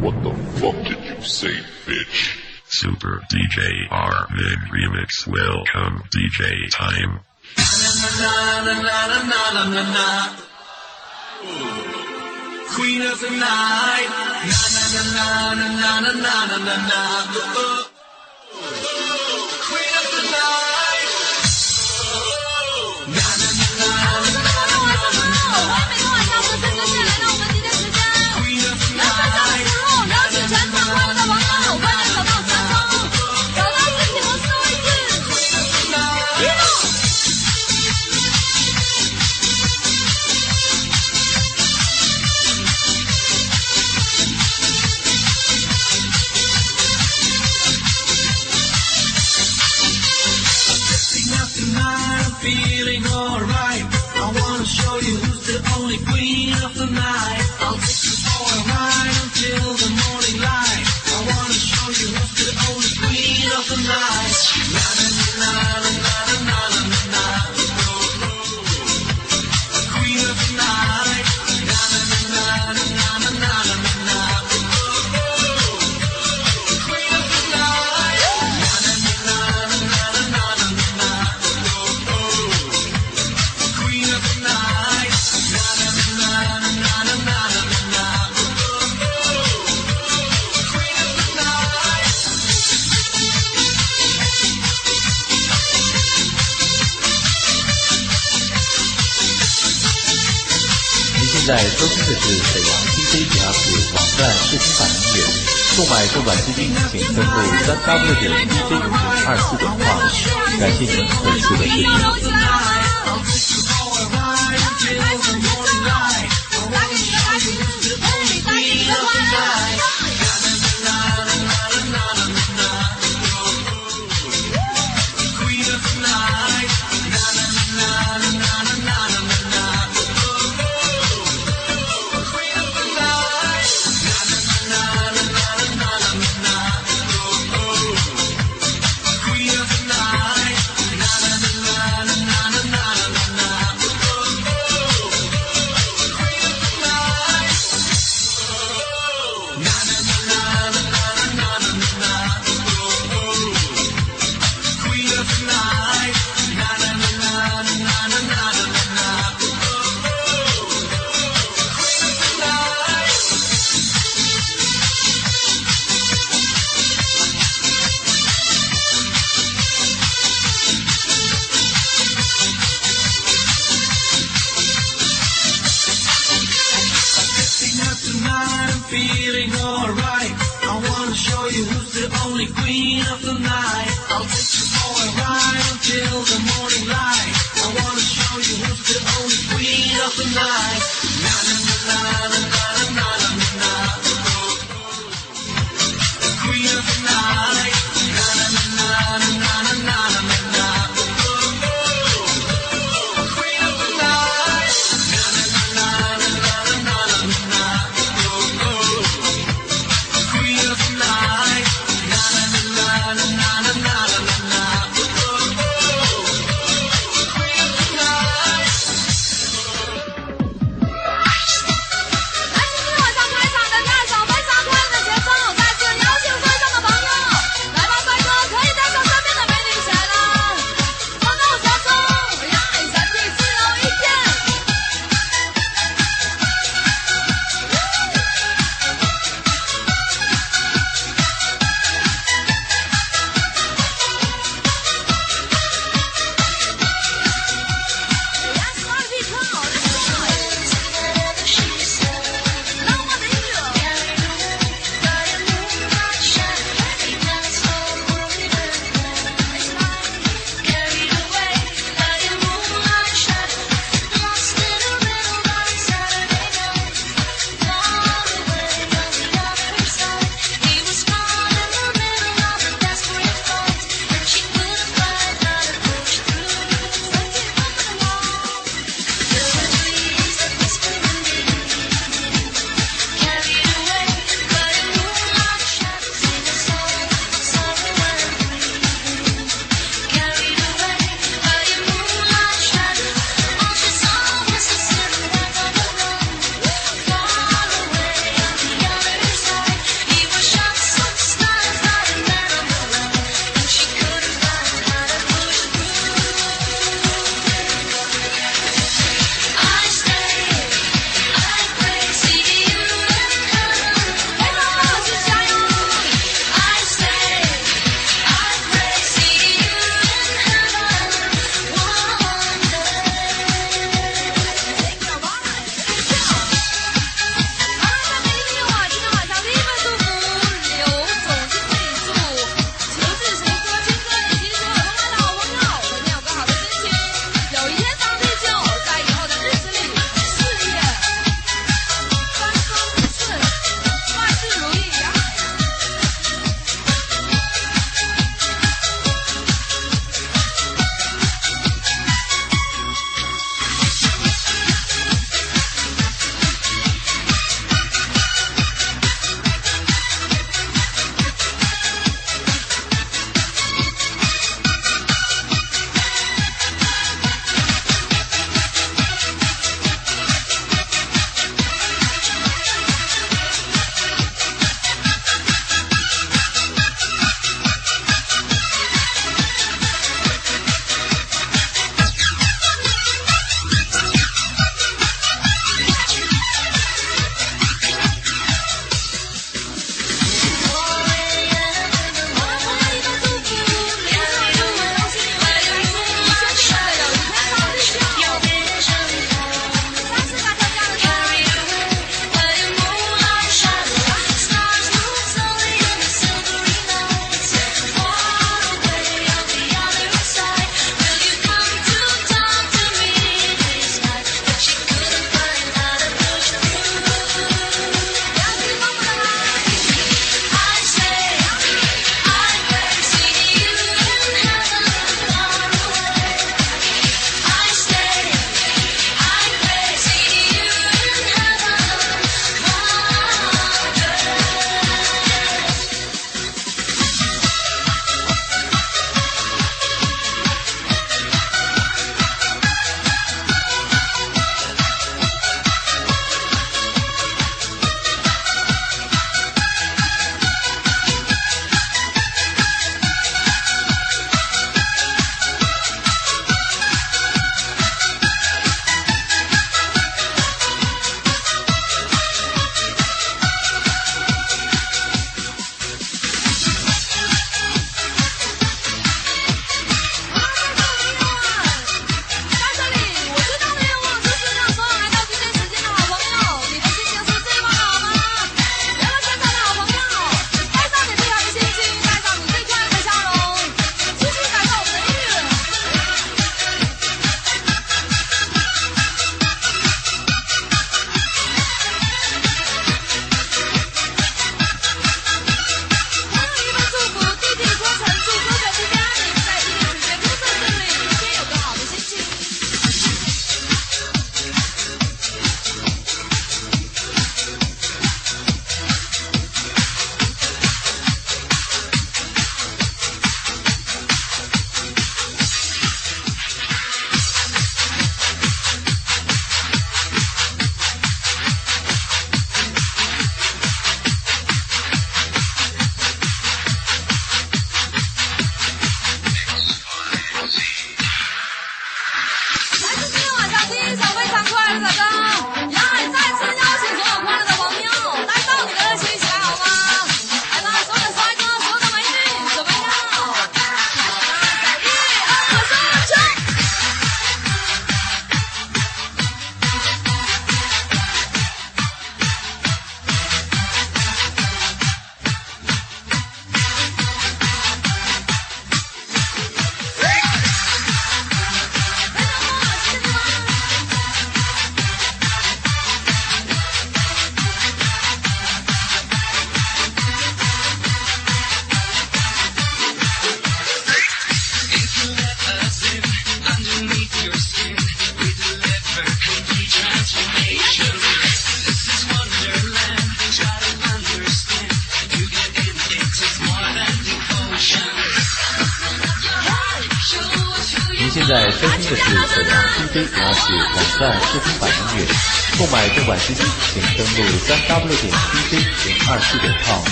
What the fuck did you say, bitch? Super DJ R Remix Welcome DJ Time. Queen of the night. Na na na na na na na na na na. 在收听的是沈阳 DJ p l s 网站试听版音乐，购买正版 CD，，请登录 www.dj924.com。感谢您本次的收听。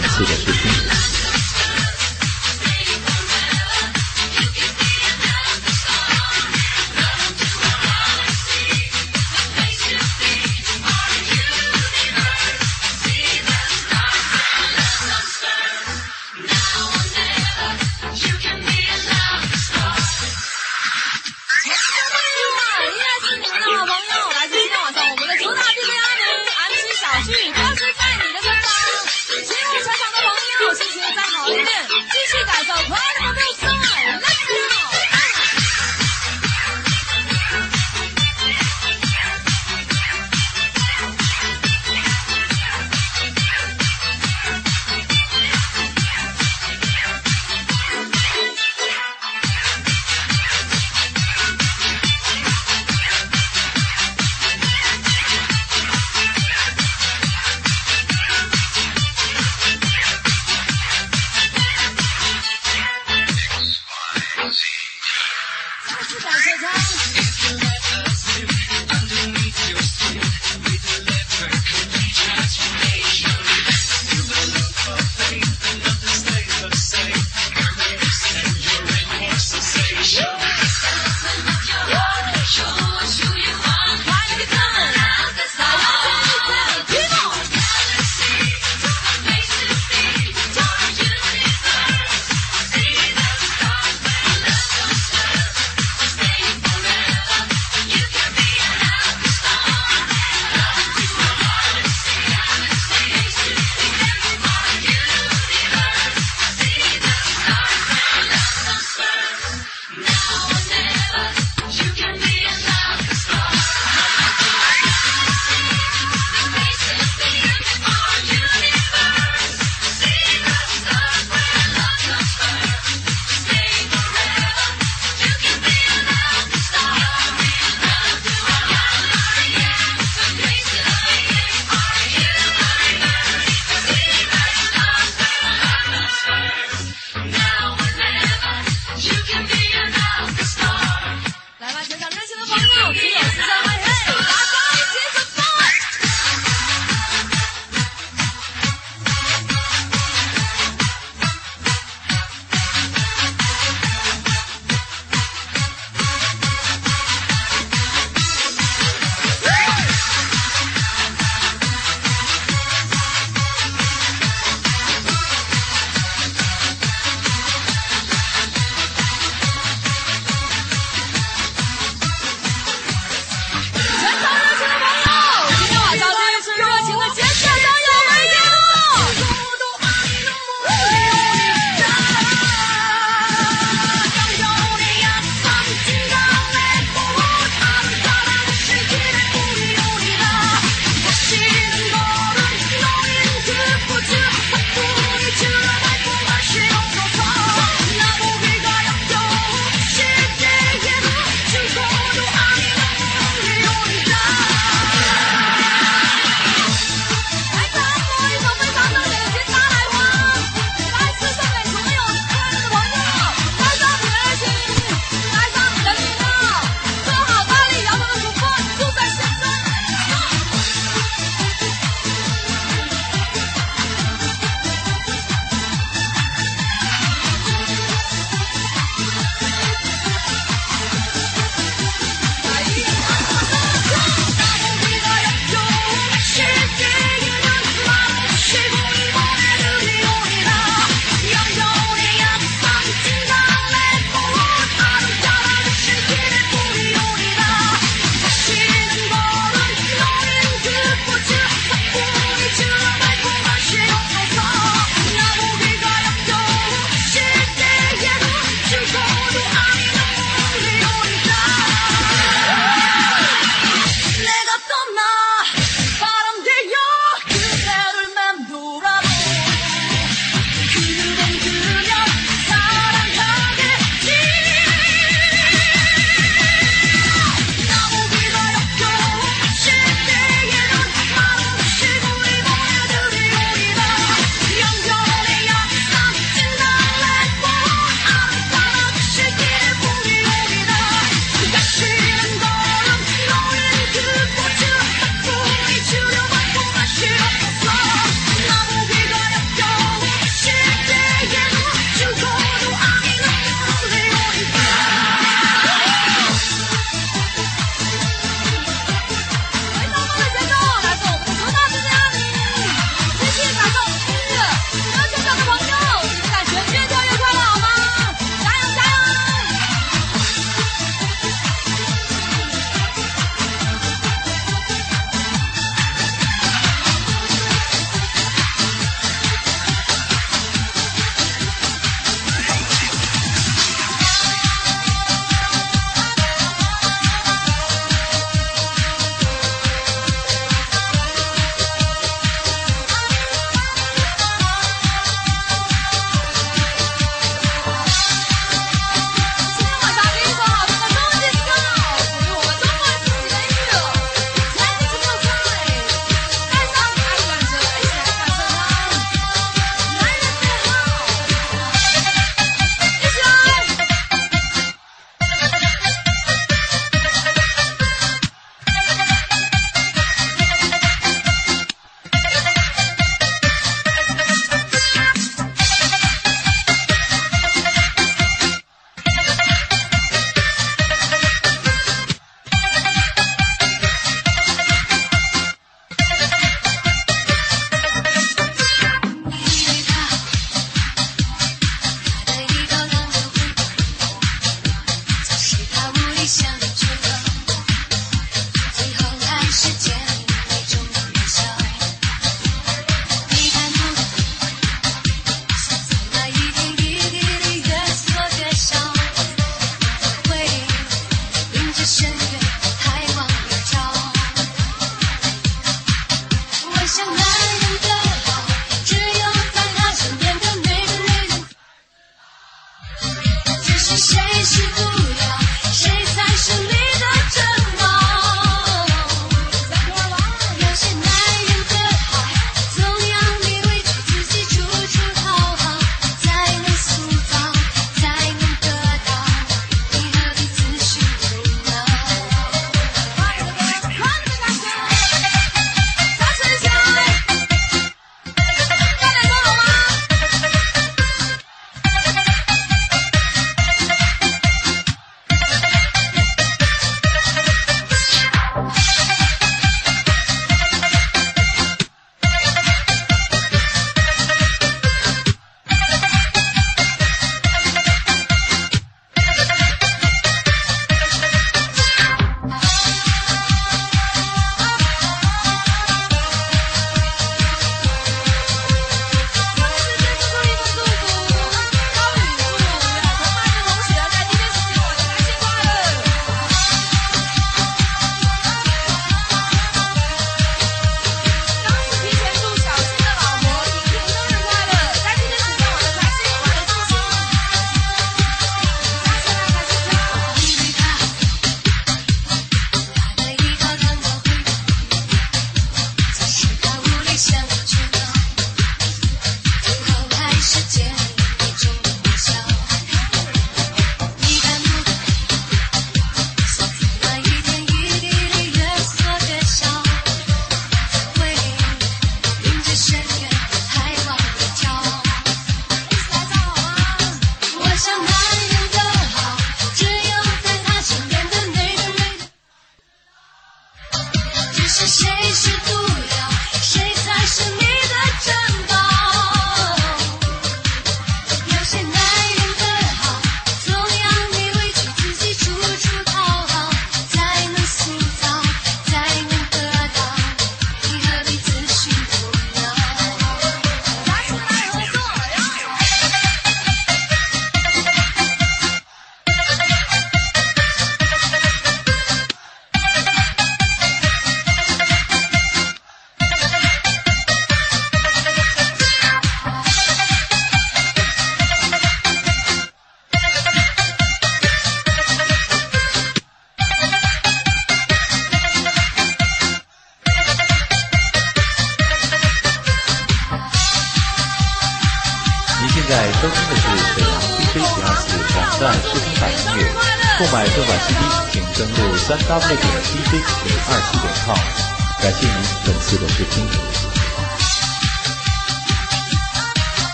谢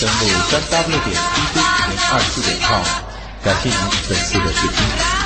登录三 w 点 tc 零二四点 com 感谢您本次的收听。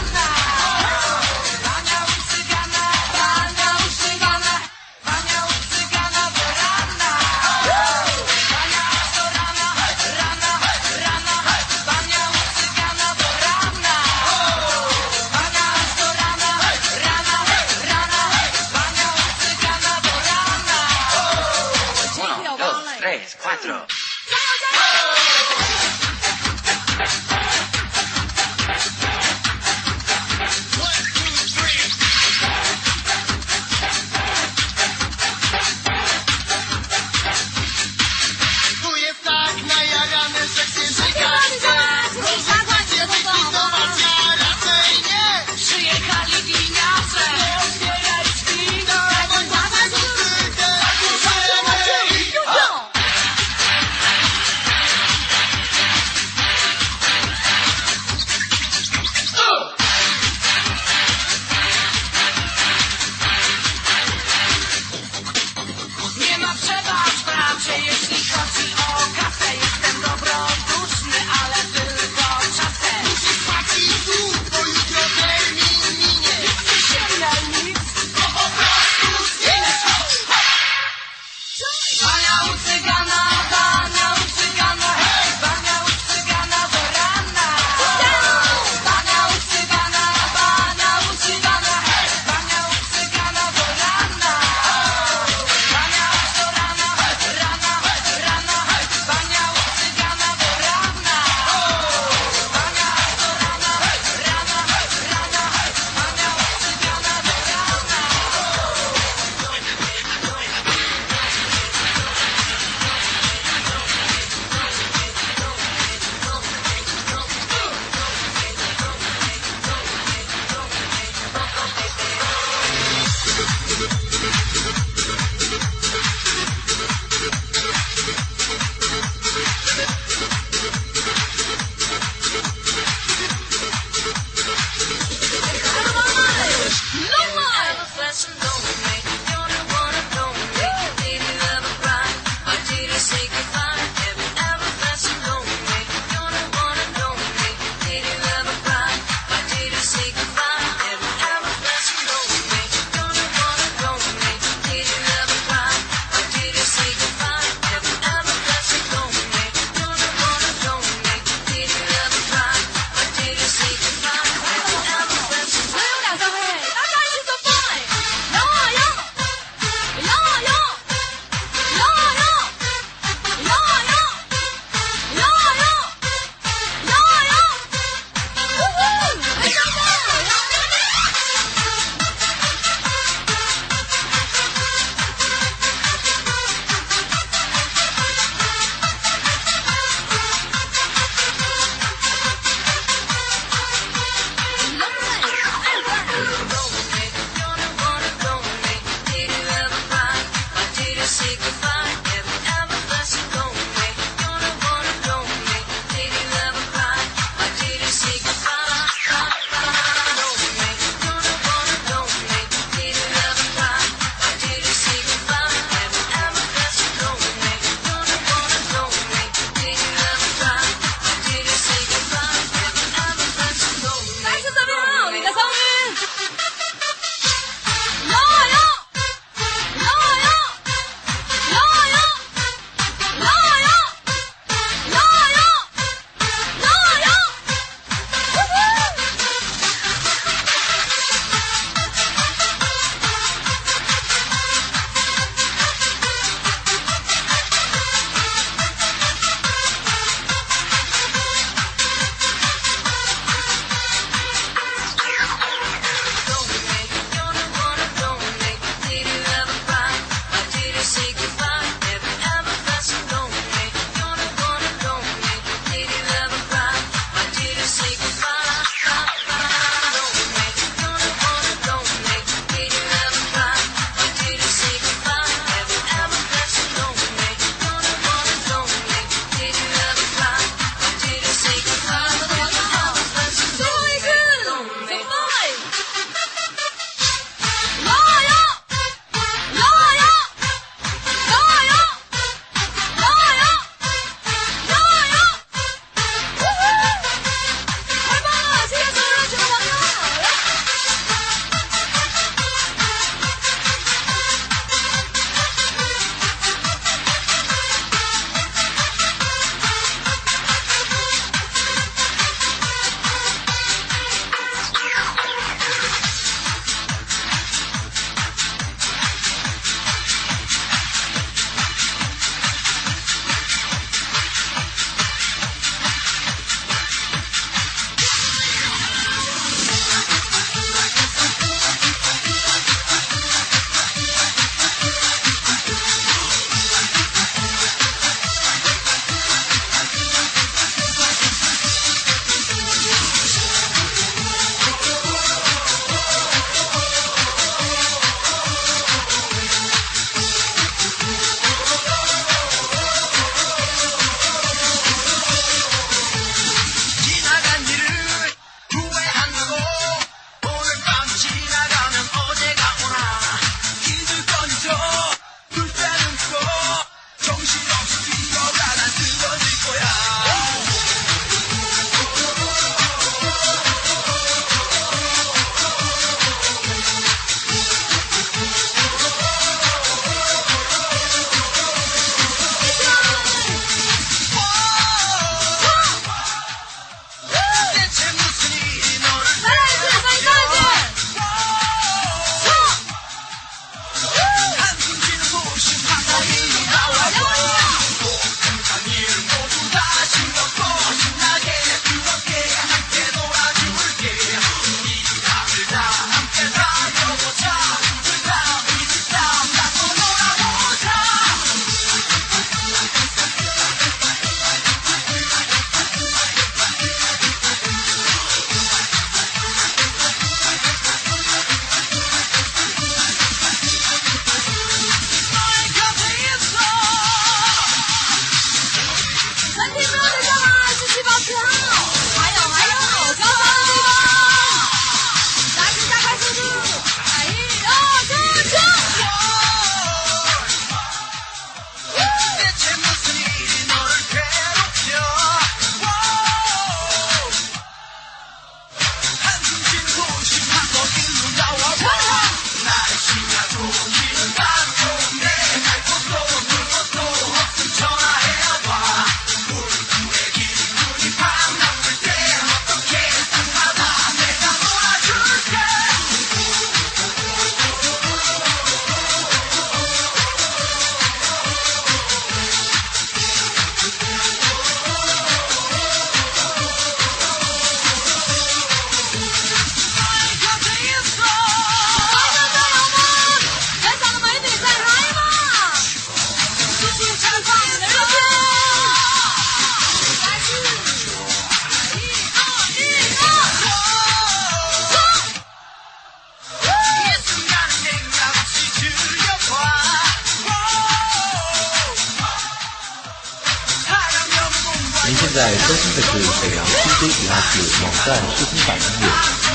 您现在收听的是沈阳 CJ 零二四网站视听版音乐。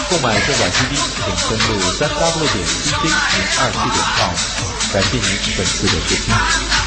购买正版 CD，请登录三 w 点 cj 零二四点 com。感谢您本次的收听。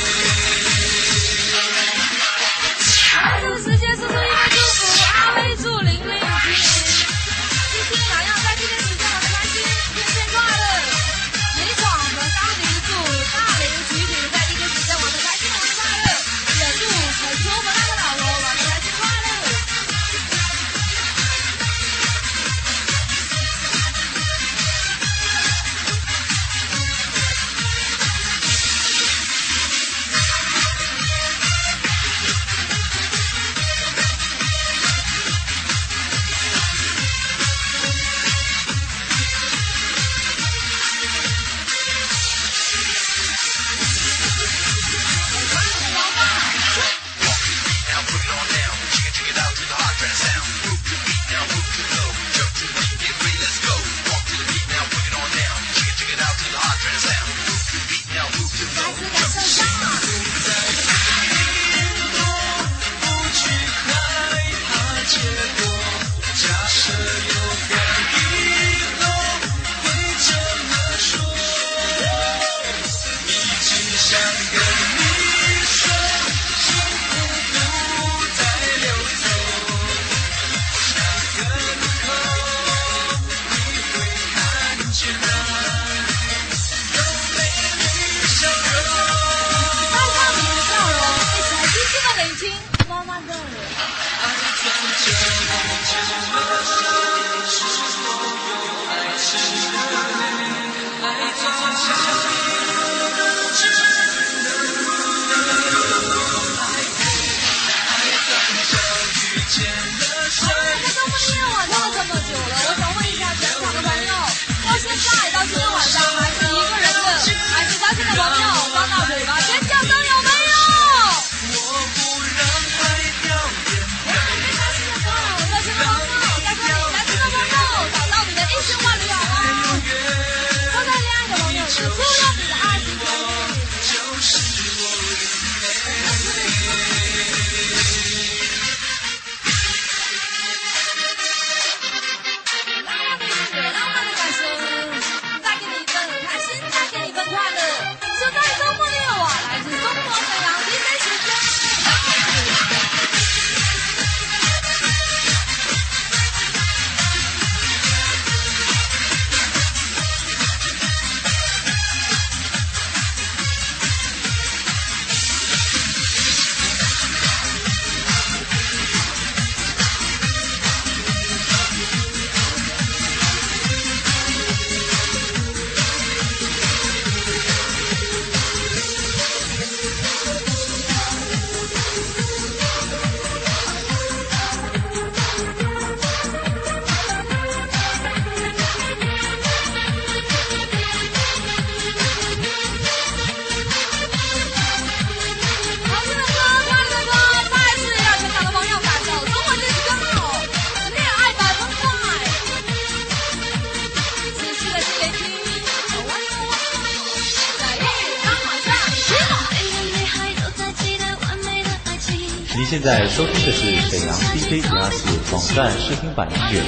现在收听的是沈阳 DJ 零二四网站试听版音乐。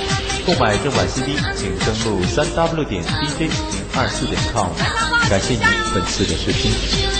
购买正版 CD，请登录三 W 点 DJ 零二四点 com。感谢您本次的试听。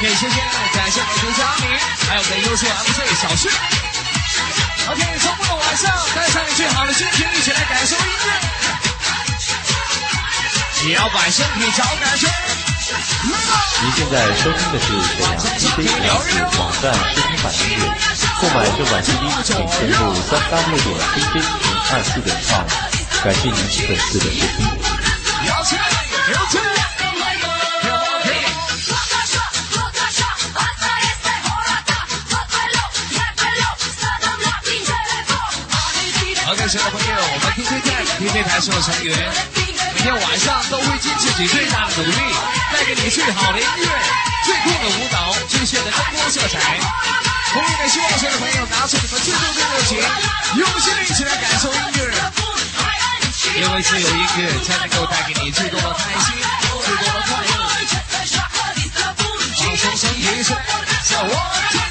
OK，谢谢，感谢我们的佳明，还有我们的优秀 MC 小旭。OK，周末的晚上，带上你最好的心情，一起来感受音乐，也要把身体找感觉。您现在收听的是沈阳 DJ 央视网站视听版音乐，购买正版 CD 请登录三 w 点 DJ 零二四点 com。感谢您本次的收听。生的朋友，我们 TJ 在 TJ 台所有成员，每天晚上都会尽自己最大的努力，带给你最好的音乐、最酷的舞蹈、最炫的灯光色彩。同样的，希望所有的朋友拿出你们最动的热情，用心的一起来感受音乐，因为只有音乐才能够带给你最多的开心、最多的快乐。放松身体，小我。